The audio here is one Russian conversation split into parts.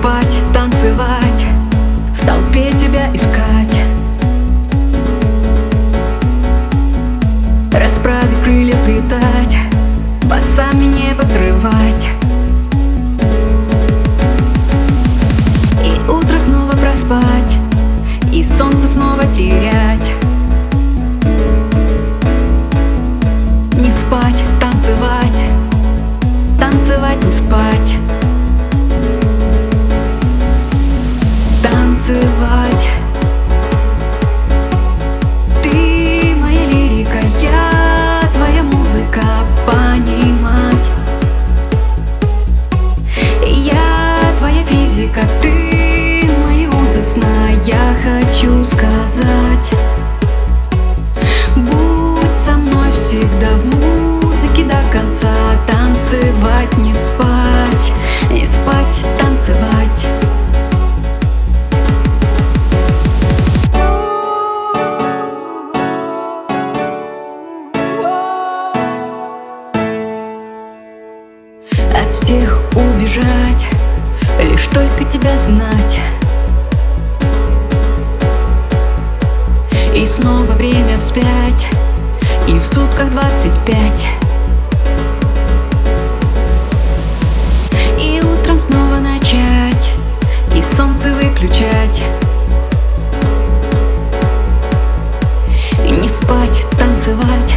спать, танцевать, в толпе тебя искать. Расправив крылья взлетать, басами небо взрывать. И утро снова проспать, и солнце снова терять. Не спать, танцевать, танцевать не спать. музыка, ты мои узы сна Я хочу сказать. Будь со мной всегда в музыке до конца Танцевать, не спать, не спать, танцевать. От всех убежать тебя знать. И снова время вспять И в сутках двадцать пять. И утром снова начать И солнце выключать. И не спать, танцевать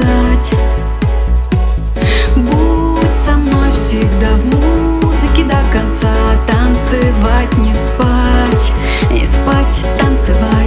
сказать. Будь со мной всегда в музыке до конца Танцевать, не спать, не спать, танцевать.